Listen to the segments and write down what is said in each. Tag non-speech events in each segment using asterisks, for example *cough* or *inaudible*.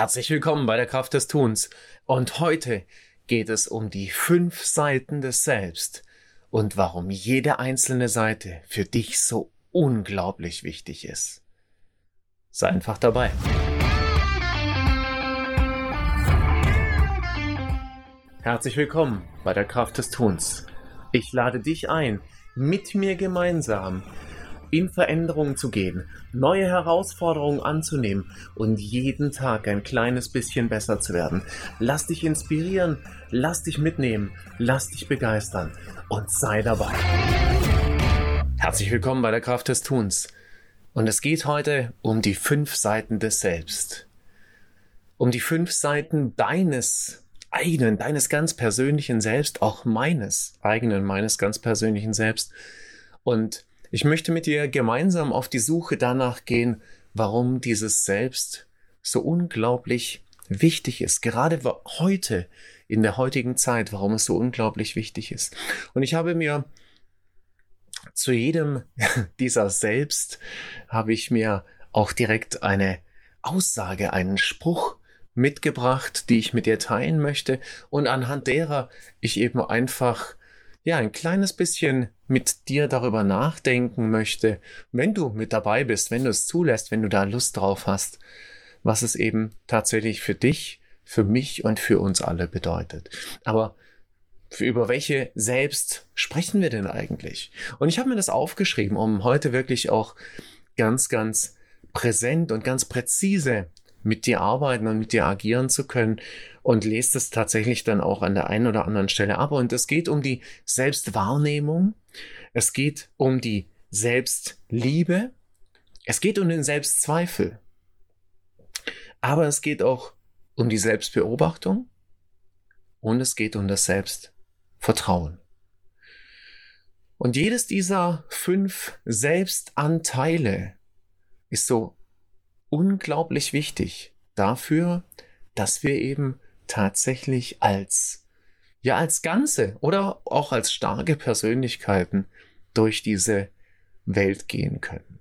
Herzlich willkommen bei der Kraft des Tuns. Und heute geht es um die fünf Seiten des Selbst und warum jede einzelne Seite für dich so unglaublich wichtig ist. Sei einfach dabei. Herzlich willkommen bei der Kraft des Tuns. Ich lade dich ein, mit mir gemeinsam in Veränderungen zu gehen, neue Herausforderungen anzunehmen und jeden Tag ein kleines bisschen besser zu werden. Lass dich inspirieren, lass dich mitnehmen, lass dich begeistern und sei dabei. Herzlich willkommen bei der Kraft des Tuns. Und es geht heute um die fünf Seiten des Selbst. Um die fünf Seiten deines eigenen, deines ganz persönlichen Selbst, auch meines eigenen, meines ganz persönlichen Selbst. Und ich möchte mit dir gemeinsam auf die Suche danach gehen, warum dieses Selbst so unglaublich wichtig ist. Gerade heute, in der heutigen Zeit, warum es so unglaublich wichtig ist. Und ich habe mir zu jedem *laughs* dieser Selbst habe ich mir auch direkt eine Aussage, einen Spruch mitgebracht, die ich mit dir teilen möchte und anhand derer ich eben einfach ja, ein kleines bisschen mit dir darüber nachdenken möchte, wenn du mit dabei bist, wenn du es zulässt, wenn du da Lust drauf hast, was es eben tatsächlich für dich, für mich und für uns alle bedeutet. Aber über welche selbst sprechen wir denn eigentlich? Und ich habe mir das aufgeschrieben, um heute wirklich auch ganz, ganz präsent und ganz präzise mit dir arbeiten und mit dir agieren zu können und lest es tatsächlich dann auch an der einen oder anderen Stelle ab. Und es geht um die Selbstwahrnehmung, es geht um die Selbstliebe, es geht um den Selbstzweifel, aber es geht auch um die Selbstbeobachtung und es geht um das Selbstvertrauen. Und jedes dieser fünf Selbstanteile ist so unglaublich wichtig dafür, dass wir eben tatsächlich als, ja, als Ganze oder auch als starke Persönlichkeiten durch diese Welt gehen können.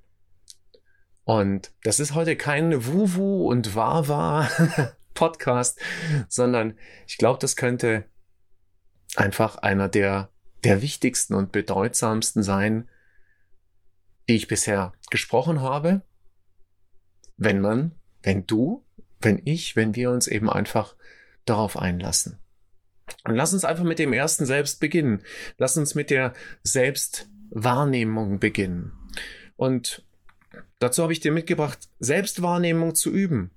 Und das ist heute kein Wuwu und Wawa *laughs* Podcast, sondern ich glaube, das könnte einfach einer der, der wichtigsten und bedeutsamsten sein, die ich bisher gesprochen habe wenn man, wenn du, wenn ich, wenn wir uns eben einfach darauf einlassen. Und lass uns einfach mit dem ersten Selbst beginnen. Lass uns mit der Selbstwahrnehmung beginnen. Und dazu habe ich dir mitgebracht, Selbstwahrnehmung zu üben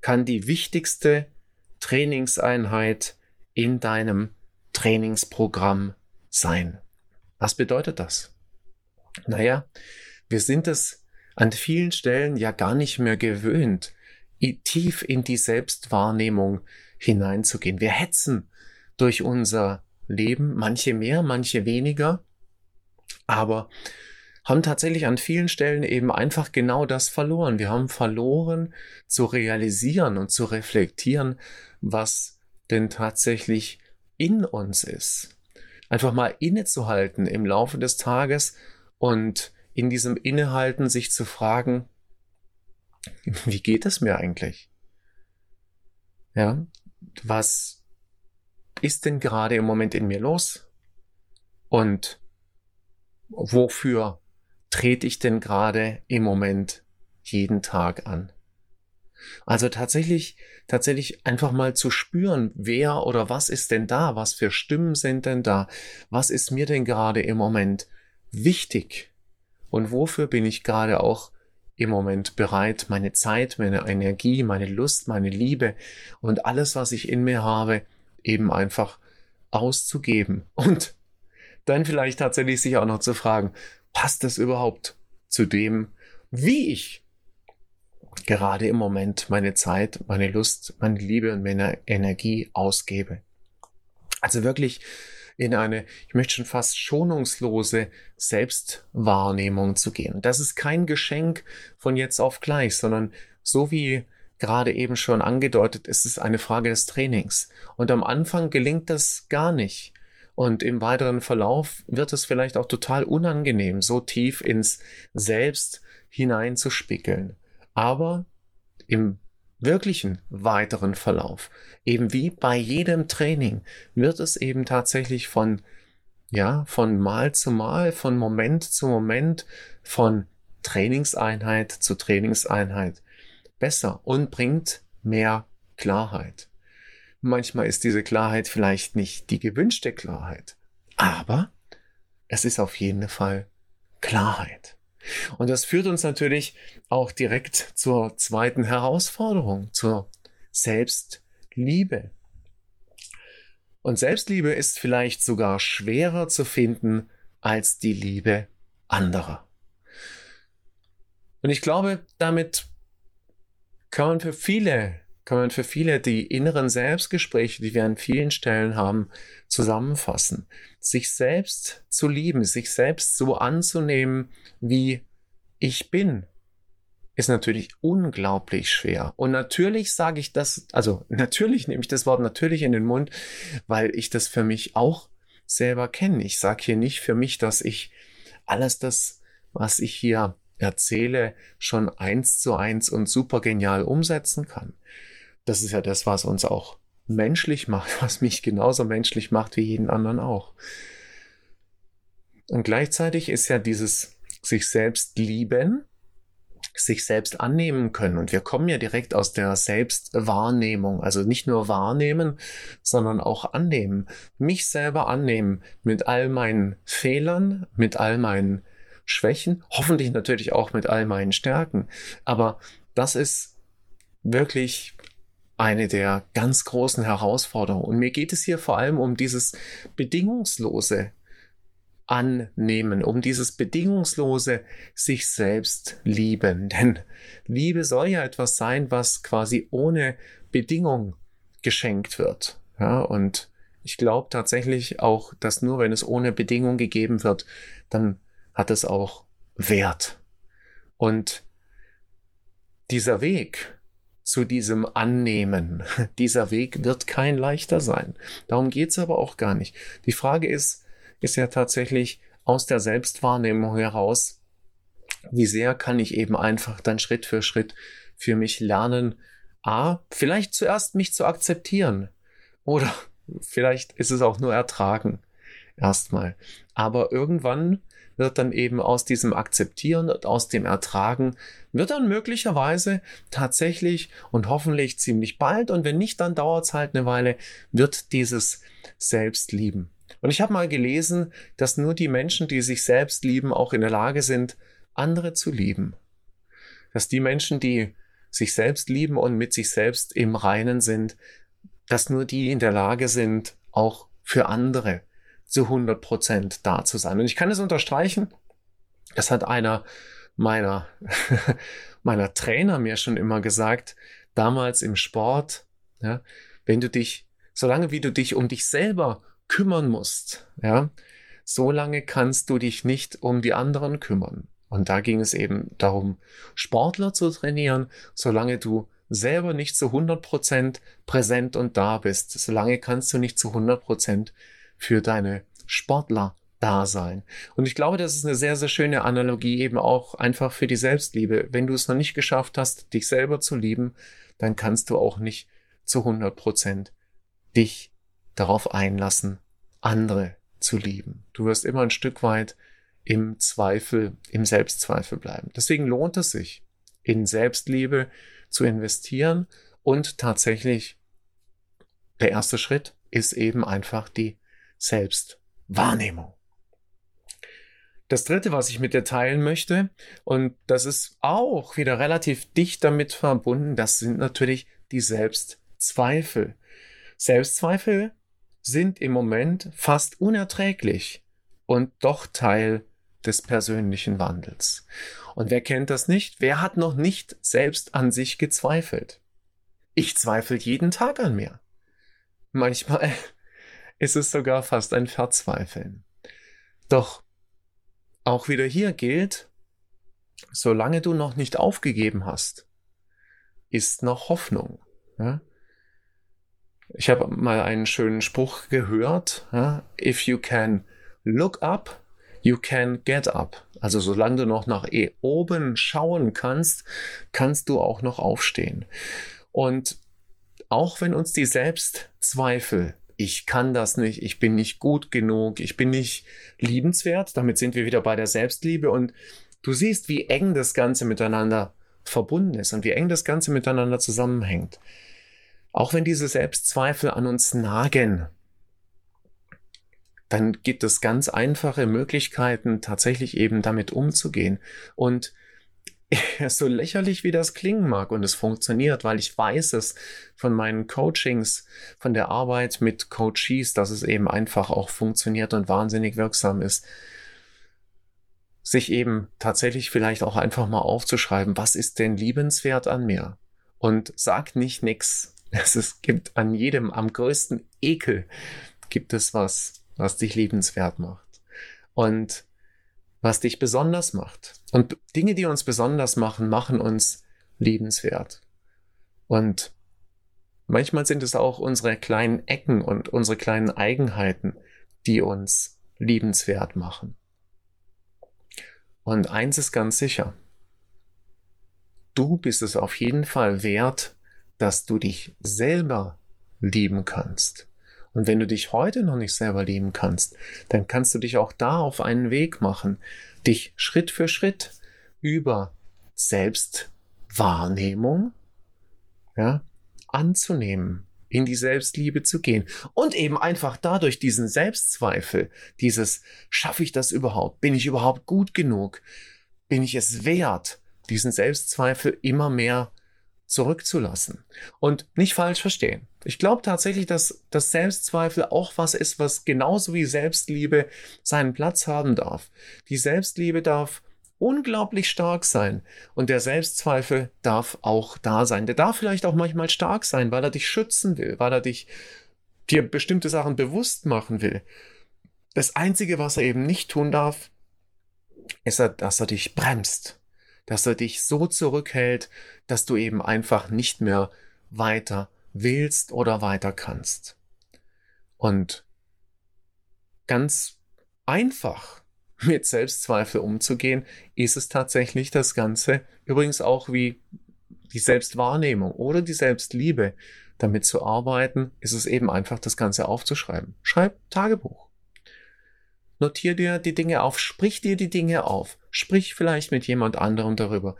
kann die wichtigste Trainingseinheit in deinem Trainingsprogramm sein. Was bedeutet das? Naja, wir sind es an vielen Stellen ja gar nicht mehr gewöhnt, tief in die Selbstwahrnehmung hineinzugehen. Wir hetzen durch unser Leben, manche mehr, manche weniger, aber haben tatsächlich an vielen Stellen eben einfach genau das verloren. Wir haben verloren zu realisieren und zu reflektieren, was denn tatsächlich in uns ist. Einfach mal innezuhalten im Laufe des Tages und in diesem Innehalten sich zu fragen, wie geht es mir eigentlich? Ja, was ist denn gerade im Moment in mir los? Und wofür trete ich denn gerade im Moment jeden Tag an? Also tatsächlich, tatsächlich einfach mal zu spüren, wer oder was ist denn da? Was für Stimmen sind denn da? Was ist mir denn gerade im Moment wichtig? Und wofür bin ich gerade auch im Moment bereit, meine Zeit, meine Energie, meine Lust, meine Liebe und alles, was ich in mir habe, eben einfach auszugeben. Und dann vielleicht tatsächlich sich auch noch zu fragen, passt das überhaupt zu dem, wie ich gerade im Moment meine Zeit, meine Lust, meine Liebe und meine Energie ausgebe. Also wirklich in eine, ich möchte schon fast schonungslose Selbstwahrnehmung zu gehen. Das ist kein Geschenk von jetzt auf gleich, sondern so wie gerade eben schon angedeutet, ist es eine Frage des Trainings. Und am Anfang gelingt das gar nicht. Und im weiteren Verlauf wird es vielleicht auch total unangenehm, so tief ins Selbst hineinzuspickeln. Aber im wirklichen weiteren Verlauf. Eben wie bei jedem Training wird es eben tatsächlich von, ja, von Mal zu Mal, von Moment zu Moment, von Trainingseinheit zu Trainingseinheit besser und bringt mehr Klarheit. Manchmal ist diese Klarheit vielleicht nicht die gewünschte Klarheit, aber es ist auf jeden Fall Klarheit. Und das führt uns natürlich auch direkt zur zweiten Herausforderung, zur Selbstliebe. Und Selbstliebe ist vielleicht sogar schwerer zu finden als die Liebe anderer. Und ich glaube, damit kann man für viele, kann man für viele die inneren Selbstgespräche, die wir an vielen Stellen haben, zusammenfassen. Sich selbst zu lieben, sich selbst so anzunehmen, wie ich bin, ist natürlich unglaublich schwer. Und natürlich sage ich das, also natürlich nehme ich das Wort natürlich in den Mund, weil ich das für mich auch selber kenne. Ich sage hier nicht für mich, dass ich alles das, was ich hier erzähle, schon eins zu eins und super genial umsetzen kann. Das ist ja das, was uns auch menschlich macht, *laughs* was mich genauso menschlich macht wie jeden anderen auch. Und gleichzeitig ist ja dieses sich selbst lieben, sich selbst annehmen können. Und wir kommen ja direkt aus der Selbstwahrnehmung. Also nicht nur wahrnehmen, sondern auch annehmen. Mich selber annehmen mit all meinen Fehlern, mit all meinen Schwächen, hoffentlich natürlich auch mit all meinen Stärken. Aber das ist wirklich eine der ganz großen Herausforderungen. Und mir geht es hier vor allem um dieses bedingungslose annehmen, um dieses bedingungslose sich selbst lieben. *laughs* Denn Liebe soll ja etwas sein, was quasi ohne Bedingung geschenkt wird. Ja, und ich glaube tatsächlich auch, dass nur wenn es ohne Bedingung gegeben wird, dann hat es auch Wert. Und dieser Weg zu diesem Annehmen, *laughs* dieser Weg wird kein leichter sein. Darum geht's aber auch gar nicht. Die Frage ist, ist ja tatsächlich aus der Selbstwahrnehmung heraus, wie sehr kann ich eben einfach dann Schritt für Schritt für mich lernen, a, vielleicht zuerst mich zu akzeptieren oder *laughs* vielleicht ist es auch nur ertragen erstmal. Aber irgendwann wird dann eben aus diesem Akzeptieren und aus dem Ertragen, wird dann möglicherweise tatsächlich und hoffentlich ziemlich bald und wenn nicht, dann dauert es halt eine Weile, wird dieses Selbstlieben. Und ich habe mal gelesen, dass nur die Menschen, die sich selbst lieben, auch in der Lage sind, andere zu lieben. Dass die Menschen, die sich selbst lieben und mit sich selbst im Reinen sind, dass nur die in der Lage sind, auch für andere zu 100 Prozent da zu sein. Und ich kann es unterstreichen. Das hat einer meiner, *laughs* meiner Trainer mir schon immer gesagt, damals im Sport, ja, wenn du dich, solange wie du dich um dich selber kümmern musst, ja, so lange kannst du dich nicht um die anderen kümmern. Und da ging es eben darum, Sportler zu trainieren, solange du selber nicht zu 100% präsent und da bist, solange kannst du nicht zu 100% für deine Sportler da sein. Und ich glaube, das ist eine sehr, sehr schöne Analogie eben auch einfach für die Selbstliebe. Wenn du es noch nicht geschafft hast, dich selber zu lieben, dann kannst du auch nicht zu 100% dich darauf einlassen, andere zu lieben. Du wirst immer ein Stück weit im Zweifel, im Selbstzweifel bleiben. Deswegen lohnt es sich, in Selbstliebe zu investieren und tatsächlich der erste Schritt ist eben einfach die Selbstwahrnehmung. Das dritte, was ich mit dir teilen möchte, und das ist auch wieder relativ dicht damit verbunden, das sind natürlich die Selbstzweifel. Selbstzweifel sind im Moment fast unerträglich und doch Teil des persönlichen Wandels. Und wer kennt das nicht? Wer hat noch nicht selbst an sich gezweifelt? Ich zweifle jeden Tag an mir. Manchmal ist es sogar fast ein Verzweifeln. Doch auch wieder hier gilt, solange du noch nicht aufgegeben hast, ist noch Hoffnung. Ja? Ich habe mal einen schönen Spruch gehört. Ja? If you can look up, you can get up. Also solange du noch nach oben schauen kannst, kannst du auch noch aufstehen. Und auch wenn uns die Selbstzweifel, ich kann das nicht, ich bin nicht gut genug, ich bin nicht liebenswert, damit sind wir wieder bei der Selbstliebe und du siehst, wie eng das Ganze miteinander verbunden ist und wie eng das Ganze miteinander zusammenhängt. Auch wenn diese Selbstzweifel an uns nagen, dann gibt es ganz einfache Möglichkeiten, tatsächlich eben damit umzugehen. Und *laughs* so lächerlich wie das klingen mag und es funktioniert, weil ich weiß es von meinen Coachings, von der Arbeit mit Coaches, dass es eben einfach auch funktioniert und wahnsinnig wirksam ist, sich eben tatsächlich vielleicht auch einfach mal aufzuschreiben, was ist denn liebenswert an mir? Und sag nicht nix. *laughs* Es gibt an jedem, am größten Ekel gibt es was, was dich liebenswert macht. Und was dich besonders macht. Und Dinge, die uns besonders machen, machen uns liebenswert. Und manchmal sind es auch unsere kleinen Ecken und unsere kleinen Eigenheiten, die uns liebenswert machen. Und eins ist ganz sicher. Du bist es auf jeden Fall wert, dass du dich selber lieben kannst. Und wenn du dich heute noch nicht selber lieben kannst, dann kannst du dich auch da auf einen Weg machen, dich Schritt für Schritt über Selbstwahrnehmung, ja, anzunehmen, in die Selbstliebe zu gehen und eben einfach dadurch diesen Selbstzweifel, dieses schaffe ich das überhaupt? Bin ich überhaupt gut genug? Bin ich es wert? Diesen Selbstzweifel immer mehr zurückzulassen. Und nicht falsch verstehen. Ich glaube tatsächlich, dass das Selbstzweifel auch was ist, was genauso wie Selbstliebe seinen Platz haben darf. Die Selbstliebe darf unglaublich stark sein und der Selbstzweifel darf auch da sein. Der darf vielleicht auch manchmal stark sein, weil er dich schützen will, weil er dich dir bestimmte Sachen bewusst machen will. Das Einzige, was er eben nicht tun darf, ist, dass er dich bremst, dass er dich so zurückhält, dass du eben einfach nicht mehr weiter willst oder weiter kannst. Und ganz einfach mit Selbstzweifel umzugehen, ist es tatsächlich das Ganze, übrigens auch wie die Selbstwahrnehmung oder die Selbstliebe, damit zu arbeiten, ist es eben einfach das Ganze aufzuschreiben. Schreib Tagebuch. Notier dir die Dinge auf, sprich dir die Dinge auf, sprich vielleicht mit jemand anderem darüber.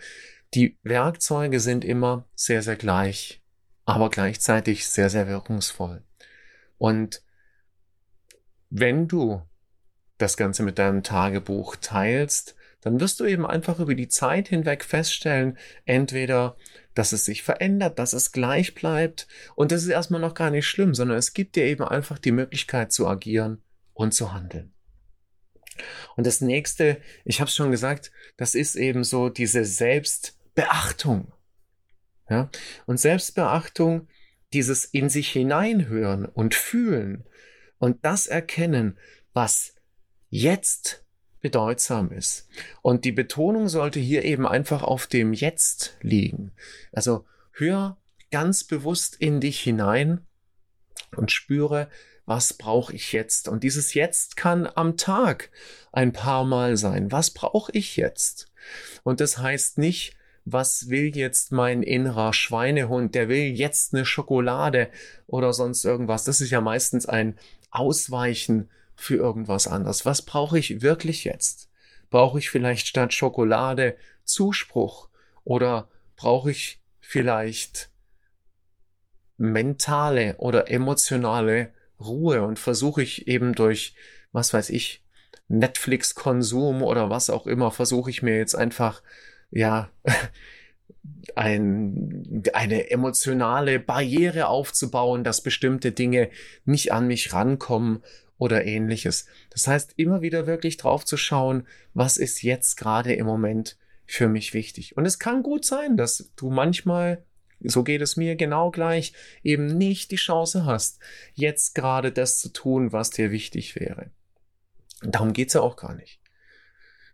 Die Werkzeuge sind immer sehr, sehr gleich, aber gleichzeitig sehr, sehr wirkungsvoll. Und wenn du das Ganze mit deinem Tagebuch teilst, dann wirst du eben einfach über die Zeit hinweg feststellen, entweder, dass es sich verändert, dass es gleich bleibt, und das ist erstmal noch gar nicht schlimm, sondern es gibt dir eben einfach die Möglichkeit zu agieren und zu handeln. Und das nächste, ich habe es schon gesagt, das ist eben so diese Selbstbeachtung. Ja? Und Selbstbeachtung, dieses in sich hineinhören und fühlen und das erkennen, was jetzt bedeutsam ist. Und die Betonung sollte hier eben einfach auf dem Jetzt liegen. Also hör ganz bewusst in dich hinein und spüre, was brauche ich jetzt? Und dieses Jetzt kann am Tag ein paar Mal sein. Was brauche ich jetzt? Und das heißt nicht, was will jetzt mein innerer Schweinehund? Der will jetzt eine Schokolade oder sonst irgendwas. Das ist ja meistens ein Ausweichen für irgendwas anderes. Was brauche ich wirklich jetzt? Brauche ich vielleicht statt Schokolade Zuspruch? Oder brauche ich vielleicht mentale oder emotionale Ruhe und versuche ich eben durch, was weiß ich, Netflix-Konsum oder was auch immer, versuche ich mir jetzt einfach, ja, *laughs* ein, eine emotionale Barriere aufzubauen, dass bestimmte Dinge nicht an mich rankommen oder ähnliches. Das heißt, immer wieder wirklich drauf zu schauen, was ist jetzt gerade im Moment für mich wichtig. Und es kann gut sein, dass du manchmal so geht es mir genau gleich, eben nicht die Chance hast, jetzt gerade das zu tun, was dir wichtig wäre. Darum geht's ja auch gar nicht.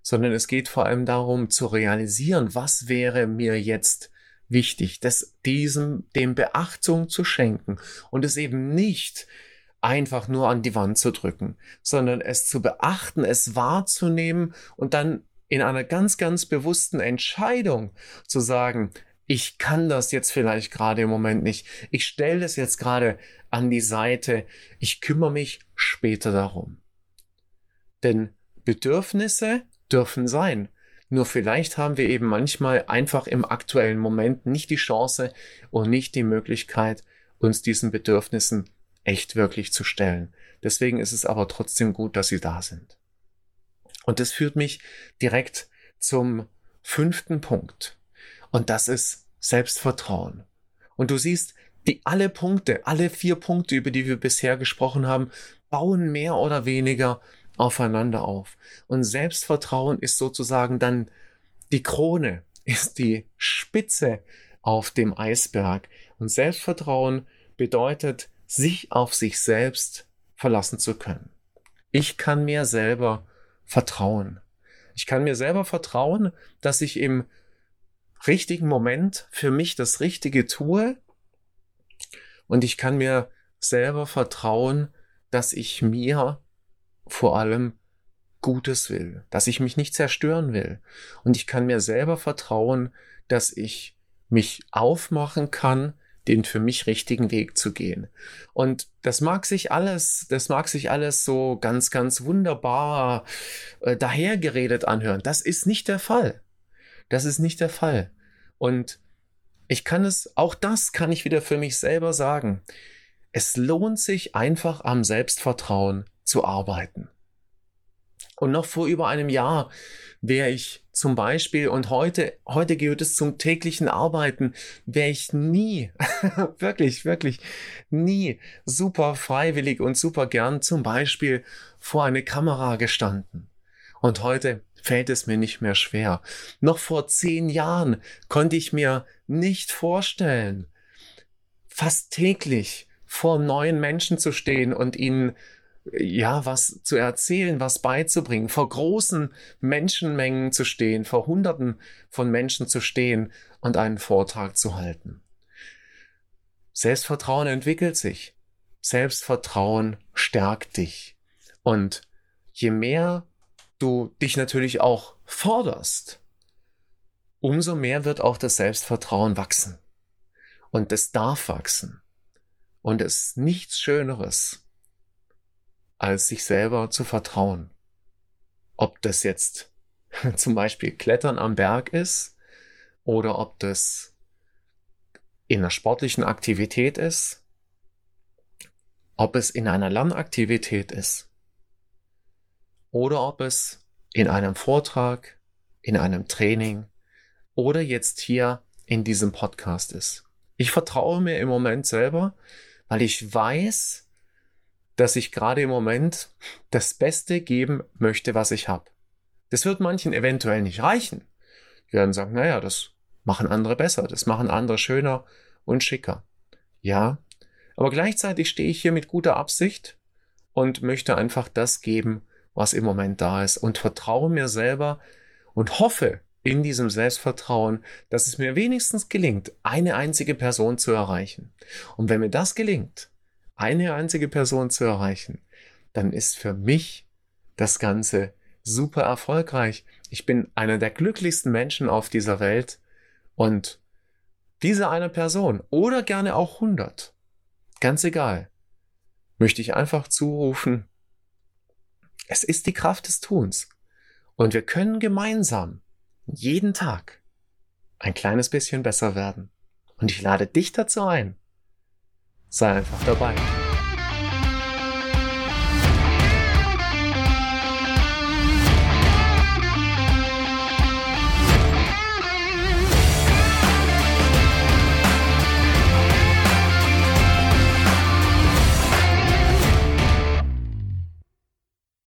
Sondern es geht vor allem darum zu realisieren, was wäre mir jetzt wichtig, das diesem dem Beachtung zu schenken und es eben nicht einfach nur an die Wand zu drücken, sondern es zu beachten, es wahrzunehmen und dann in einer ganz, ganz bewussten Entscheidung zu sagen, ich kann das jetzt vielleicht gerade im Moment nicht. Ich stelle das jetzt gerade an die Seite. Ich kümmere mich später darum. Denn Bedürfnisse dürfen sein. Nur vielleicht haben wir eben manchmal einfach im aktuellen Moment nicht die Chance und nicht die Möglichkeit, uns diesen Bedürfnissen echt wirklich zu stellen. Deswegen ist es aber trotzdem gut, dass sie da sind. Und das führt mich direkt zum fünften Punkt. Und das ist Selbstvertrauen. Und du siehst, die alle Punkte, alle vier Punkte, über die wir bisher gesprochen haben, bauen mehr oder weniger aufeinander auf. Und Selbstvertrauen ist sozusagen dann die Krone, *laughs* ist die Spitze auf dem Eisberg. Und Selbstvertrauen bedeutet, sich auf sich selbst verlassen zu können. Ich kann mir selber vertrauen. Ich kann mir selber vertrauen, dass ich im richtigen Moment für mich das Richtige tue. Und ich kann mir selber vertrauen, dass ich mir vor allem Gutes will, dass ich mich nicht zerstören will. Und ich kann mir selber vertrauen, dass ich mich aufmachen kann, den für mich richtigen Weg zu gehen. Und das mag sich alles, das mag sich alles so ganz, ganz wunderbar äh, dahergeredet anhören. Das ist nicht der Fall. Das ist nicht der Fall. Und ich kann es, auch das kann ich wieder für mich selber sagen. Es lohnt sich einfach am Selbstvertrauen zu arbeiten. Und noch vor über einem Jahr wäre ich zum Beispiel, und heute, heute gehört es zum täglichen Arbeiten, wäre ich nie, *laughs* wirklich, wirklich nie super freiwillig und super gern zum Beispiel vor eine Kamera gestanden. Und heute fällt es mir nicht mehr schwer. Noch vor zehn Jahren konnte ich mir nicht vorstellen, fast täglich vor neuen Menschen zu stehen und ihnen ja, was zu erzählen, was beizubringen, vor großen Menschenmengen zu stehen, vor Hunderten von Menschen zu stehen und einen Vortrag zu halten. Selbstvertrauen entwickelt sich. Selbstvertrauen stärkt dich. Und je mehr du dich natürlich auch forderst, umso mehr wird auch das Selbstvertrauen wachsen. Und es darf wachsen. Und es ist nichts Schöneres, als sich selber zu vertrauen. Ob das jetzt *laughs* zum Beispiel Klettern am Berg ist oder ob das in einer sportlichen Aktivität ist, ob es in einer Lernaktivität ist oder ob es in einem Vortrag, in einem Training oder jetzt hier in diesem Podcast ist. Ich vertraue mir im Moment selber, weil ich weiß, dass ich gerade im Moment das Beste geben möchte, was ich habe. Das wird manchen eventuell nicht reichen. Die werden sagen, naja, das machen andere besser, das machen andere schöner und schicker. Ja, aber gleichzeitig stehe ich hier mit guter Absicht und möchte einfach das geben, was im Moment da ist und vertraue mir selber und hoffe in diesem Selbstvertrauen, dass es mir wenigstens gelingt, eine einzige Person zu erreichen. Und wenn mir das gelingt, eine einzige Person zu erreichen, dann ist für mich das Ganze super erfolgreich. Ich bin einer der glücklichsten Menschen auf dieser Welt und diese eine Person oder gerne auch 100, ganz egal, möchte ich einfach zurufen, es ist die Kraft des Tuns und wir können gemeinsam jeden Tag ein kleines bisschen besser werden. Und ich lade dich dazu ein, sei einfach dabei.